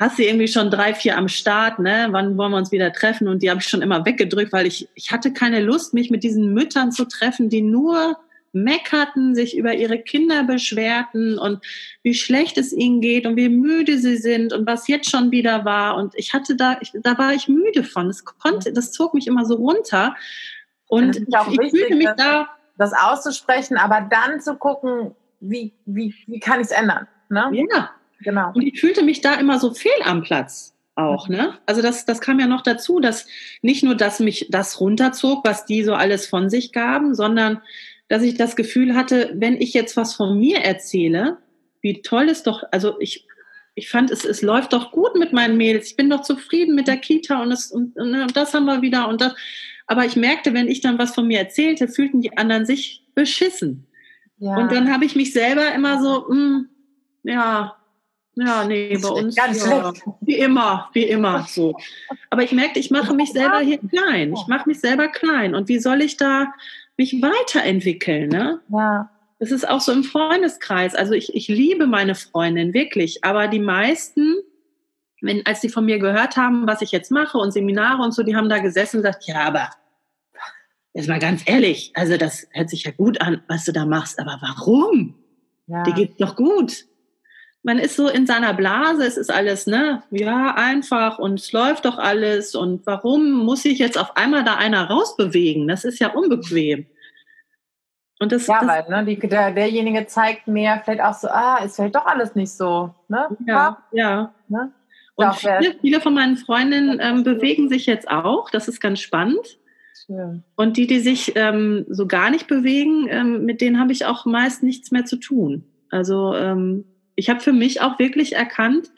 Hast du irgendwie schon drei, vier am Start, ne? Wann wollen wir uns wieder treffen? Und die habe ich schon immer weggedrückt, weil ich, ich hatte keine Lust, mich mit diesen Müttern zu treffen, die die nur meckerten, sich über ihre Kinder beschwerten und wie schlecht es ihnen geht und wie müde sie sind und was jetzt schon wieder war. Und ich hatte da, ich, da war ich müde von. Das konnte, das zog mich immer so runter. Und ich, ich fühlte mich da. Das auszusprechen, aber dann zu gucken, wie, wie, wie kann ich es ändern? Ne? Ja, genau. Und ich fühlte mich da immer so fehl am Platz auch, ne? Also das, das kam ja noch dazu, dass nicht nur, dass mich das runterzog, was die so alles von sich gaben, sondern dass ich das Gefühl hatte, wenn ich jetzt was von mir erzähle, wie toll es doch, also ich, ich fand, es, es läuft doch gut mit meinen Mädels. Ich bin doch zufrieden mit der Kita und, das, und, und das haben wir wieder und das. Aber ich merkte, wenn ich dann was von mir erzählte, fühlten die anderen sich beschissen. Ja. Und dann habe ich mich selber immer so, mh, hm, ja, ja, nee, bei uns ganz ja, wie immer, wie immer so. Aber ich merkte, ich mache mich selber hier klein. Ich mache mich selber klein. Und wie soll ich da mich weiterentwickeln? Ne? Ja. Das ist auch so im Freundeskreis. Also ich, ich liebe meine Freundin wirklich, aber die meisten, wenn, als sie von mir gehört haben, was ich jetzt mache und Seminare und so, die haben da gesessen und gesagt, ja, aber jetzt mal ganz ehrlich, also das hört sich ja gut an, was du da machst, aber warum? Ja. Die geht doch gut man ist so in seiner Blase, es ist alles, ne, ja, einfach und es läuft doch alles und warum muss ich jetzt auf einmal da einer rausbewegen? Das ist ja unbequem. Und das, ja, das, weil ne, die, der, derjenige zeigt mir vielleicht auch so, ah, ist vielleicht doch alles nicht so. Ne? Ja, ja. Ne? Und viele, viele, von meinen Freundinnen ähm, bewegen sich jetzt auch, das ist ganz spannend. Schön. Und die, die sich ähm, so gar nicht bewegen, ähm, mit denen habe ich auch meist nichts mehr zu tun. Also ähm, ich habe für mich auch wirklich erkannt,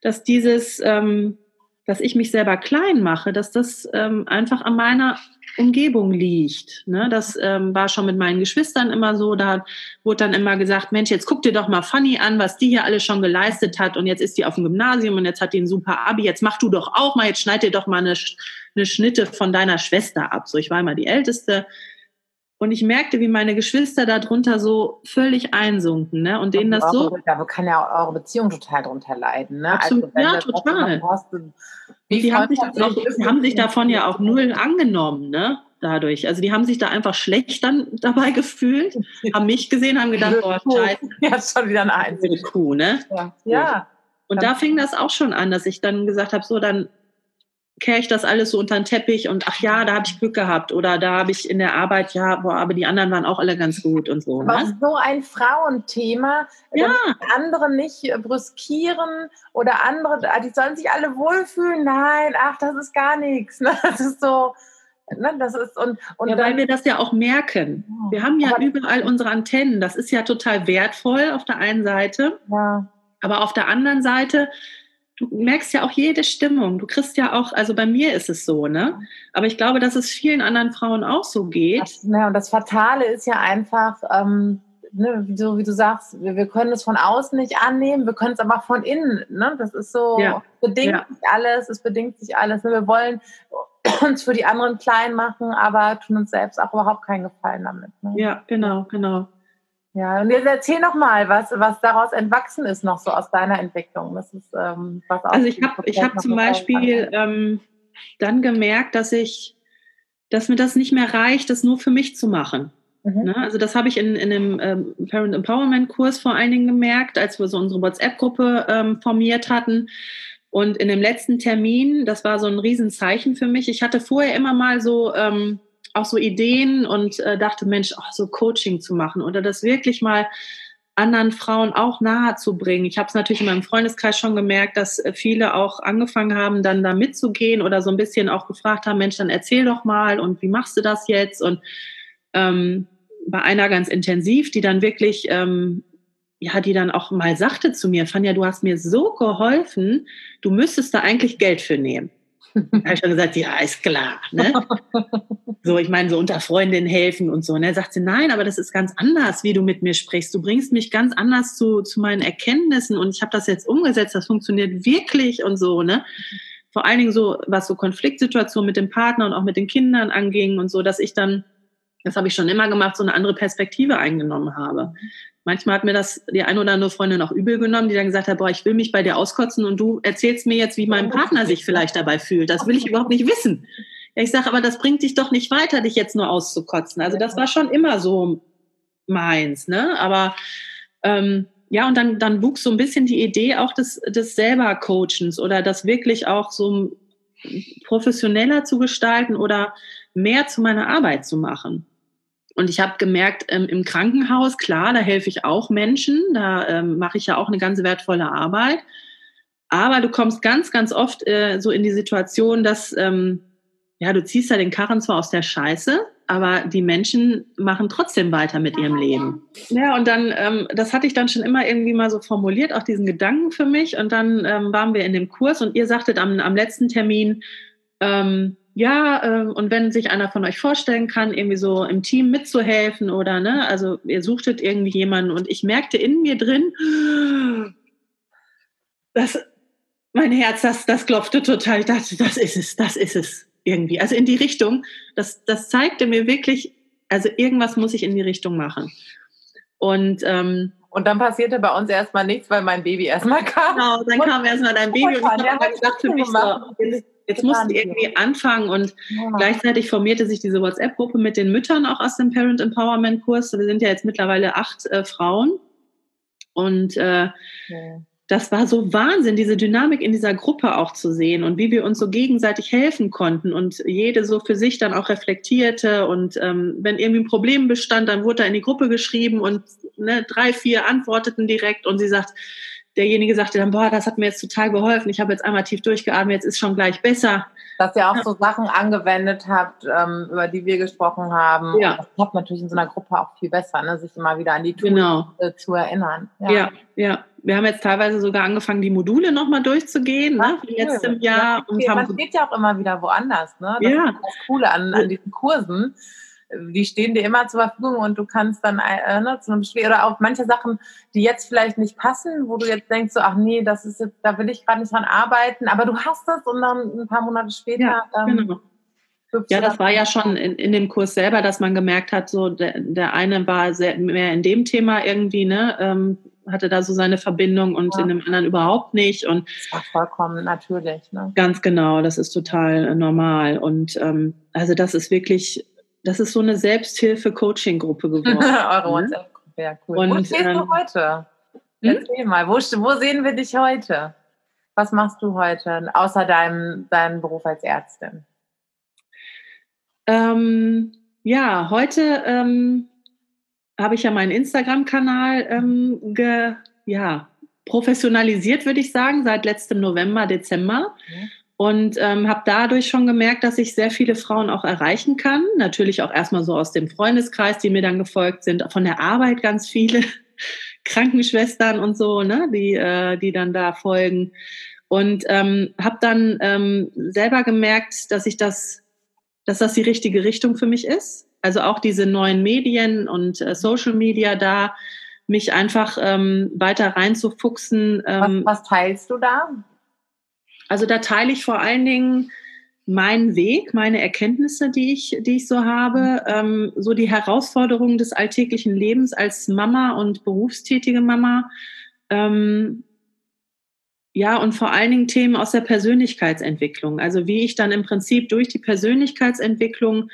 dass dieses, ähm, dass ich mich selber klein mache, dass das ähm, einfach an meiner Umgebung liegt. Ne? Das ähm, war schon mit meinen Geschwistern immer so. Da wurde dann immer gesagt, Mensch, jetzt guck dir doch mal Fanny an, was die hier alles schon geleistet hat. Und jetzt ist die auf dem Gymnasium und jetzt hat die ein super Abi. Jetzt mach du doch auch mal, jetzt schneid dir doch mal eine, eine Schnitte von deiner Schwester ab. So, ich war immer die Älteste. Und ich merkte, wie meine Geschwister darunter so völlig einsunken, ne? Und denen das so. Da kann ja auch eure Beziehung total drunter leiden, ne? Absolut, also, ja, total. Hast, die haben sich, auch, die haben sich davon ja auch null angenommen, ne? Dadurch. Also die haben sich da einfach schlecht dann dabei gefühlt, haben mich gesehen, haben gedacht, boah, scheiße. [laughs] Ja, ist schon wieder eine einzige Kuh, ne? Ja. ja. Und da fing das auch schon an, dass ich dann gesagt habe, so dann kehre ich das alles so unter den Teppich und ach ja, da habe ich Glück gehabt oder da habe ich in der Arbeit, ja, boah, aber die anderen waren auch alle ganz gut und so. Aber ne? so ein Frauenthema, ja. andere nicht brüskieren oder andere, die sollen sich alle wohlfühlen. Nein, ach, das ist gar nichts. Ne? Das ist so. Ne, das ist und, und ja, weil wir das ja auch merken. Wir haben ja überall unsere Antennen. Das ist ja total wertvoll auf der einen Seite. Ja. Aber auf der anderen Seite du merkst ja auch jede Stimmung. Du kriegst ja auch, also bei mir ist es so, ne? Aber ich glaube, dass es vielen anderen Frauen auch so geht. Das, ne, und das Fatale ist ja einfach, ähm, ne, so wie du sagst, wir, wir, können es von außen nicht annehmen, wir können es aber von innen. Ne? Das ist so, ja. bedingt ja. sich alles, es bedingt sich alles. Ne? Wir wollen uns für die anderen klein machen, aber tun uns selbst auch überhaupt keinen Gefallen damit. Ne? Ja, genau, genau. Ja, und jetzt erzähl noch mal, was, was daraus entwachsen ist noch so aus deiner Entwicklung. Das ist, ähm, was also ich habe ich hab zum Beispiel ähm, dann gemerkt, dass ich, dass mir das nicht mehr reicht, das nur für mich zu machen. Mhm. Ne? Also das habe ich in, in einem ähm, Parent Empowerment Kurs vor allen Dingen gemerkt, als wir so unsere WhatsApp-Gruppe ähm, formiert hatten. Und in dem letzten Termin, das war so ein Riesenzeichen für mich. Ich hatte vorher immer mal so ähm, auch so Ideen und äh, dachte, Mensch, oh, so Coaching zu machen oder das wirklich mal anderen Frauen auch nahe zu bringen. Ich habe es natürlich in meinem Freundeskreis schon gemerkt, dass viele auch angefangen haben, dann da mitzugehen oder so ein bisschen auch gefragt haben, Mensch, dann erzähl doch mal und wie machst du das jetzt? Und ähm, bei einer ganz intensiv, die dann wirklich, ähm, ja, die dann auch mal sagte zu mir, Fanja, du hast mir so geholfen, du müsstest da eigentlich Geld für nehmen. [laughs] Da habe ich schon gesagt, ja, ist klar. Ne? [laughs] So, ich meine, so unter Freundinnen helfen und so. Und er sagt sie, nein, aber das ist ganz anders, wie du mit mir sprichst. Du bringst mich ganz anders zu, zu meinen Erkenntnissen und ich habe das jetzt umgesetzt, das funktioniert wirklich und so, ne? Vor allen Dingen so, was so Konfliktsituationen mit dem Partner und auch mit den Kindern anging und so, dass ich dann, das habe ich schon immer gemacht, so eine andere Perspektive eingenommen habe. Manchmal hat mir das die eine oder andere Freundin auch übel genommen, die dann gesagt hat, boah, ich will mich bei dir auskotzen und du erzählst mir jetzt, wie mein Partner sich vielleicht dabei fühlt. Das will ich überhaupt nicht wissen. Ich sage, aber das bringt dich doch nicht weiter, dich jetzt nur auszukotzen. Also das war schon immer so meins, ne? Aber ähm, ja, und dann, dann wuchs so ein bisschen die Idee auch des, des selber Coachens oder das wirklich auch so professioneller zu gestalten oder mehr zu meiner Arbeit zu machen. Und ich habe gemerkt, ähm, im Krankenhaus, klar, da helfe ich auch Menschen, da ähm, mache ich ja auch eine ganz wertvolle Arbeit. Aber du kommst ganz, ganz oft äh, so in die Situation, dass ähm, ja, du ziehst da den Karren zwar aus der Scheiße, aber die Menschen machen trotzdem weiter mit ihrem Leben. Ja, und dann, ähm, das hatte ich dann schon immer irgendwie mal so formuliert, auch diesen Gedanken für mich. Und dann ähm, waren wir in dem Kurs und ihr sagtet am, am letzten Termin, ähm, ja, äh, und wenn sich einer von euch vorstellen kann, irgendwie so im Team mitzuhelfen oder, ne, also ihr suchtet irgendwie jemanden und ich merkte in mir drin, dass mein Herz, das, das klopfte total. Ich dachte, das ist es, das ist es irgendwie. Also in die Richtung, das, das zeigte mir wirklich, also irgendwas muss ich in die Richtung machen. Und, ähm, und dann passierte bei uns erstmal nichts, weil mein Baby erstmal kam. Genau, dann kam erstmal dein Baby und ich habe gesagt für mich so, jetzt musst du irgendwie anfangen und ja. gleichzeitig formierte sich diese WhatsApp-Gruppe mit den Müttern auch aus dem Parent Empowerment Kurs. Wir sind ja jetzt mittlerweile acht äh, Frauen und äh, ja. das war so Wahnsinn, diese Dynamik in dieser Gruppe auch zu sehen und wie wir uns so gegenseitig helfen konnten und jede so für sich dann auch reflektierte und ähm, wenn irgendwie ein Problem bestand, dann wurde da in die Gruppe geschrieben und ne, drei, vier antworteten direkt und sie sagt, derjenige sagte dann, boah, das hat mir jetzt total geholfen, ich habe jetzt einmal tief durchgeatmet, jetzt ist schon gleich besser. Dass ihr auch so Sachen angewendet habt, ähm, über die wir gesprochen haben. Ja. das klappt natürlich in so einer Gruppe auch viel besser, ne? sich immer wieder an die Tools genau. äh, zu erinnern. Ja. ja. ja, Wir haben jetzt teilweise sogar angefangen, die Module nochmal durchzugehen, ne, cool. jetzt im Jahr. Ja, und haben man geht ja auch immer wieder woanders. Ne? Das ja. ist das Coole an, an diesen Kursen die stehen dir immer zur Verfügung und du kannst dann äh, ne, zu einem Spiel oder auch manche Sachen, die jetzt vielleicht nicht passen, wo du jetzt denkst, so, ach nee, das ist jetzt, da will ich gerade nicht dran arbeiten, aber du hast es und dann ein paar Monate später. Ja, ähm, genau. Ja, das war ja schon in, in dem Kurs selber, dass man gemerkt hat, so der, der eine war sehr, mehr in dem Thema irgendwie, ne, ähm, hatte da so seine Verbindung und ja. in dem anderen überhaupt nicht. Und das war vollkommen natürlich. Ne? Ganz genau, das ist total normal. Und ähm, also das ist wirklich das ist so eine Selbsthilfe-Coaching-Gruppe [laughs] geworden. Eure WhatsApp-Gruppe, ja, cool. Und, wo stehst ähm, du heute? Hm? Erzähl mal, wo, wo sehen wir dich heute? Was machst du heute, außer deinem, deinem Beruf als Ärztin? Ähm, ja, heute ähm, habe ich ja meinen Instagram-Kanal ähm, ja, professionalisiert, würde ich sagen, seit letztem November, Dezember. Mhm. Und ähm, habe dadurch schon gemerkt, dass ich sehr viele Frauen auch erreichen kann. Natürlich auch erstmal so aus dem Freundeskreis, die mir dann gefolgt sind, von der Arbeit ganz viele [laughs] Krankenschwestern und so, ne, die, äh, die dann da folgen. Und ähm, habe dann ähm, selber gemerkt, dass ich das, dass das die richtige Richtung für mich ist. Also auch diese neuen Medien und äh, Social Media da, mich einfach ähm, weiter reinzufuchsen. Ähm, was, was teilst du da? Also da teile ich vor allen Dingen meinen Weg, meine Erkenntnisse, die ich, die ich so habe, ähm, so die Herausforderungen des alltäglichen Lebens als Mama und berufstätige Mama. Ähm, ja, und vor allen Dingen Themen aus der Persönlichkeitsentwicklung. Also wie ich dann im Prinzip durch die Persönlichkeitsentwicklung,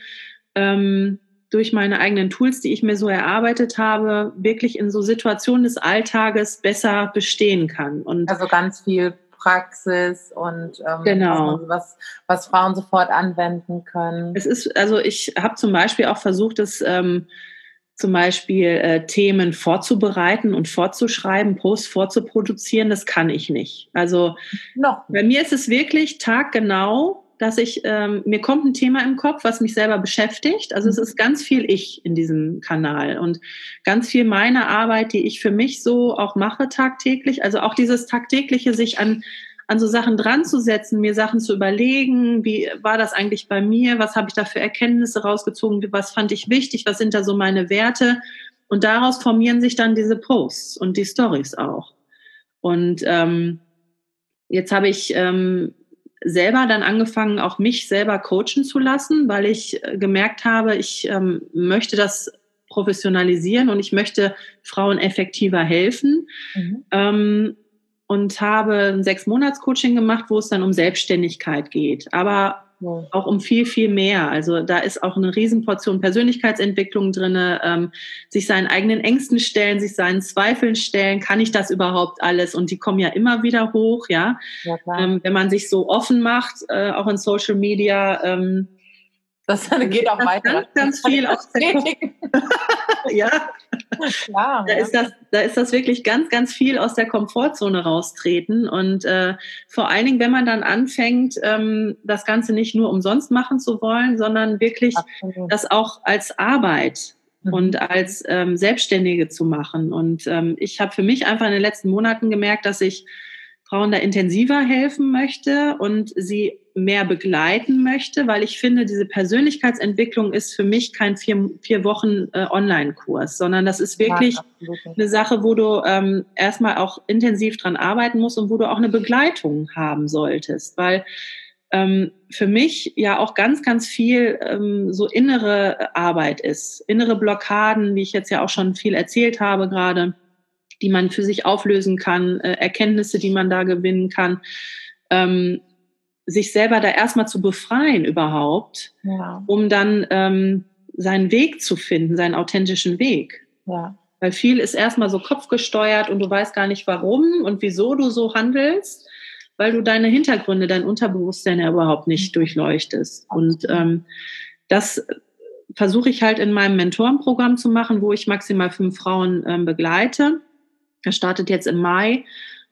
ähm, durch meine eigenen Tools, die ich mir so erarbeitet habe, wirklich in so Situationen des Alltages besser bestehen kann. Und also ganz viel Praxis und ähm, genau. was, was Frauen sofort anwenden können. Es ist, also ich habe zum Beispiel auch versucht, es ähm, zum Beispiel äh, Themen vorzubereiten und vorzuschreiben, Posts vorzuproduzieren, das kann ich nicht. Also no. bei mir ist es wirklich taggenau, dass ich, ähm, mir kommt ein Thema im Kopf, was mich selber beschäftigt. Also es ist ganz viel ich in diesem Kanal und ganz viel meine Arbeit, die ich für mich so auch mache tagtäglich. Also auch dieses tagtägliche, sich an an so Sachen dran zu setzen, mir Sachen zu überlegen, wie war das eigentlich bei mir, was habe ich da für Erkenntnisse rausgezogen, was fand ich wichtig, was sind da so meine Werte und daraus formieren sich dann diese Posts und die Stories auch. Und ähm, jetzt habe ich ähm, selber dann angefangen, auch mich selber coachen zu lassen, weil ich äh, gemerkt habe, ich ähm, möchte das professionalisieren und ich möchte Frauen effektiver helfen. Mhm. Ähm, und habe ein Sechs-Monats-Coaching gemacht, wo es dann um Selbstständigkeit geht. Aber ja. auch um viel, viel mehr. Also da ist auch eine Riesenportion Persönlichkeitsentwicklung drinne, ähm, sich seinen eigenen Ängsten stellen, sich seinen Zweifeln stellen, kann ich das überhaupt alles? Und die kommen ja immer wieder hoch, ja. ja ähm, wenn man sich so offen macht, äh, auch in Social Media, ähm, das geht auch weiter. Ganz, ganz viel aus der [laughs] [laughs] ja. Klar, da, ja. Ist das, da ist das wirklich ganz, ganz viel aus der Komfortzone raustreten. Und äh, vor allen Dingen, wenn man dann anfängt, ähm, das Ganze nicht nur umsonst machen zu wollen, sondern wirklich Absolut. das auch als Arbeit mhm. und als ähm, Selbstständige zu machen. Und ähm, ich habe für mich einfach in den letzten Monaten gemerkt, dass ich Frauen da intensiver helfen möchte und sie mehr begleiten möchte, weil ich finde, diese Persönlichkeitsentwicklung ist für mich kein vier, vier Wochen äh, Online-Kurs, sondern das ist wirklich ja, eine Sache, wo du ähm, erstmal auch intensiv dran arbeiten musst und wo du auch eine Begleitung haben solltest, weil ähm, für mich ja auch ganz, ganz viel ähm, so innere Arbeit ist, innere Blockaden, wie ich jetzt ja auch schon viel erzählt habe gerade die man für sich auflösen kann, äh, Erkenntnisse, die man da gewinnen kann, ähm, sich selber da erstmal zu befreien überhaupt, ja. um dann ähm, seinen Weg zu finden, seinen authentischen Weg. Ja. Weil viel ist erstmal so kopfgesteuert und du weißt gar nicht warum und wieso du so handelst, weil du deine Hintergründe, dein Unterbewusstsein ja überhaupt nicht mhm. durchleuchtest. Und ähm, das versuche ich halt in meinem Mentorenprogramm zu machen, wo ich maximal fünf Frauen ähm, begleite er startet jetzt im Mai.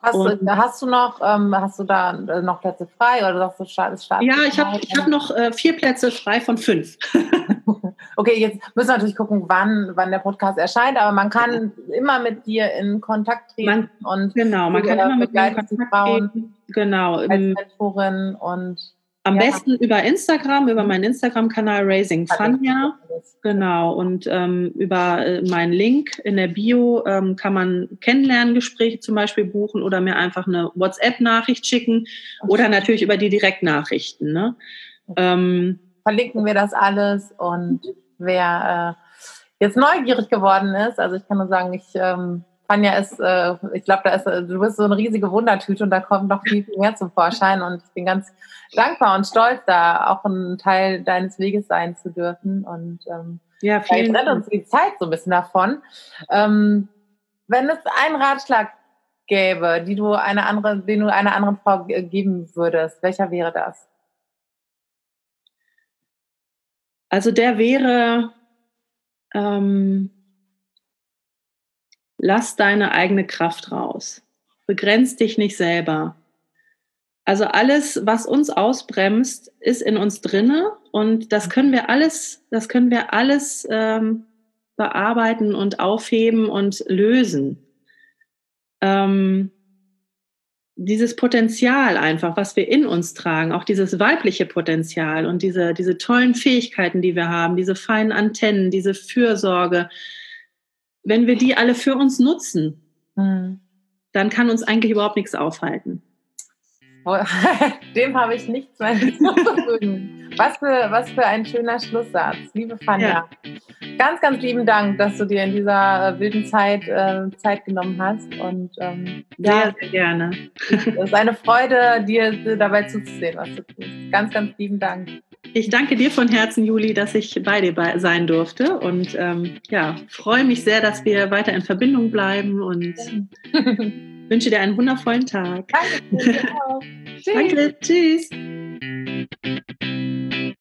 Hast, du, hast du noch, ähm, hast du da äh, noch Plätze frei oder sagst du startet Ja, ich habe ich hab noch äh, vier Plätze frei von fünf. [laughs] okay, jetzt müssen wir natürlich gucken, wann, wann der Podcast erscheint, aber man kann immer mit dir in Kontakt treten man, und genau, man kann immer mit mir in Kontakt treten. Genau, als Mentorin und am ja. besten über Instagram, über meinen Instagram-Kanal Raising Fania. Genau. Und ähm, über äh, meinen Link in der Bio ähm, kann man Kennenlerngespräche zum Beispiel buchen oder mir einfach eine WhatsApp-Nachricht schicken oder natürlich über die Direktnachrichten. Ne? Ähm, Verlinken wir das alles und wer äh, jetzt neugierig geworden ist, also ich kann nur sagen, ich ähm, Fanja ist, äh, ich glaube, da ist, äh, du bist so eine riesige Wundertüte und da kommt noch viel, viel mehr zum Vorschein und ich bin ganz dankbar und stolz, da auch ein Teil deines Weges sein zu dürfen und ähm, ja, vielen rennt uns die Zeit so ein bisschen davon. Ähm, wenn es einen Ratschlag gäbe, die du eine andere, den du einer anderen Frau geben würdest, welcher wäre das? Also der wäre, ähm, Lass deine eigene Kraft raus. Begrenz dich nicht selber. Also alles, was uns ausbremst, ist in uns drinne und das können wir alles, das können wir alles ähm, bearbeiten und aufheben und lösen. Ähm, dieses Potenzial einfach, was wir in uns tragen, auch dieses weibliche Potenzial und diese, diese tollen Fähigkeiten, die wir haben, diese feinen Antennen, diese Fürsorge, wenn wir die alle für uns nutzen, mhm. dann kann uns eigentlich überhaupt nichts aufhalten. [laughs] Dem habe ich nichts mehr [laughs] hinzuzufügen. Was für, was für ein schöner Schlusssatz. Liebe Fanja, ja. Ganz, ganz lieben Dank, dass du dir in dieser äh, wilden Zeit äh, Zeit genommen hast. Und ähm, ja, sehr, sehr gerne. Es ist eine Freude, dir dabei zuzusehen, was du tust. Ganz, ganz lieben Dank. Ich danke dir von Herzen, Juli, dass ich bei dir sein durfte und ähm, ja, freue mich sehr, dass wir weiter in Verbindung bleiben und [laughs] wünsche dir einen wundervollen Tag. Danke. Danke. [laughs] Tschüss. Danke. Tschüss.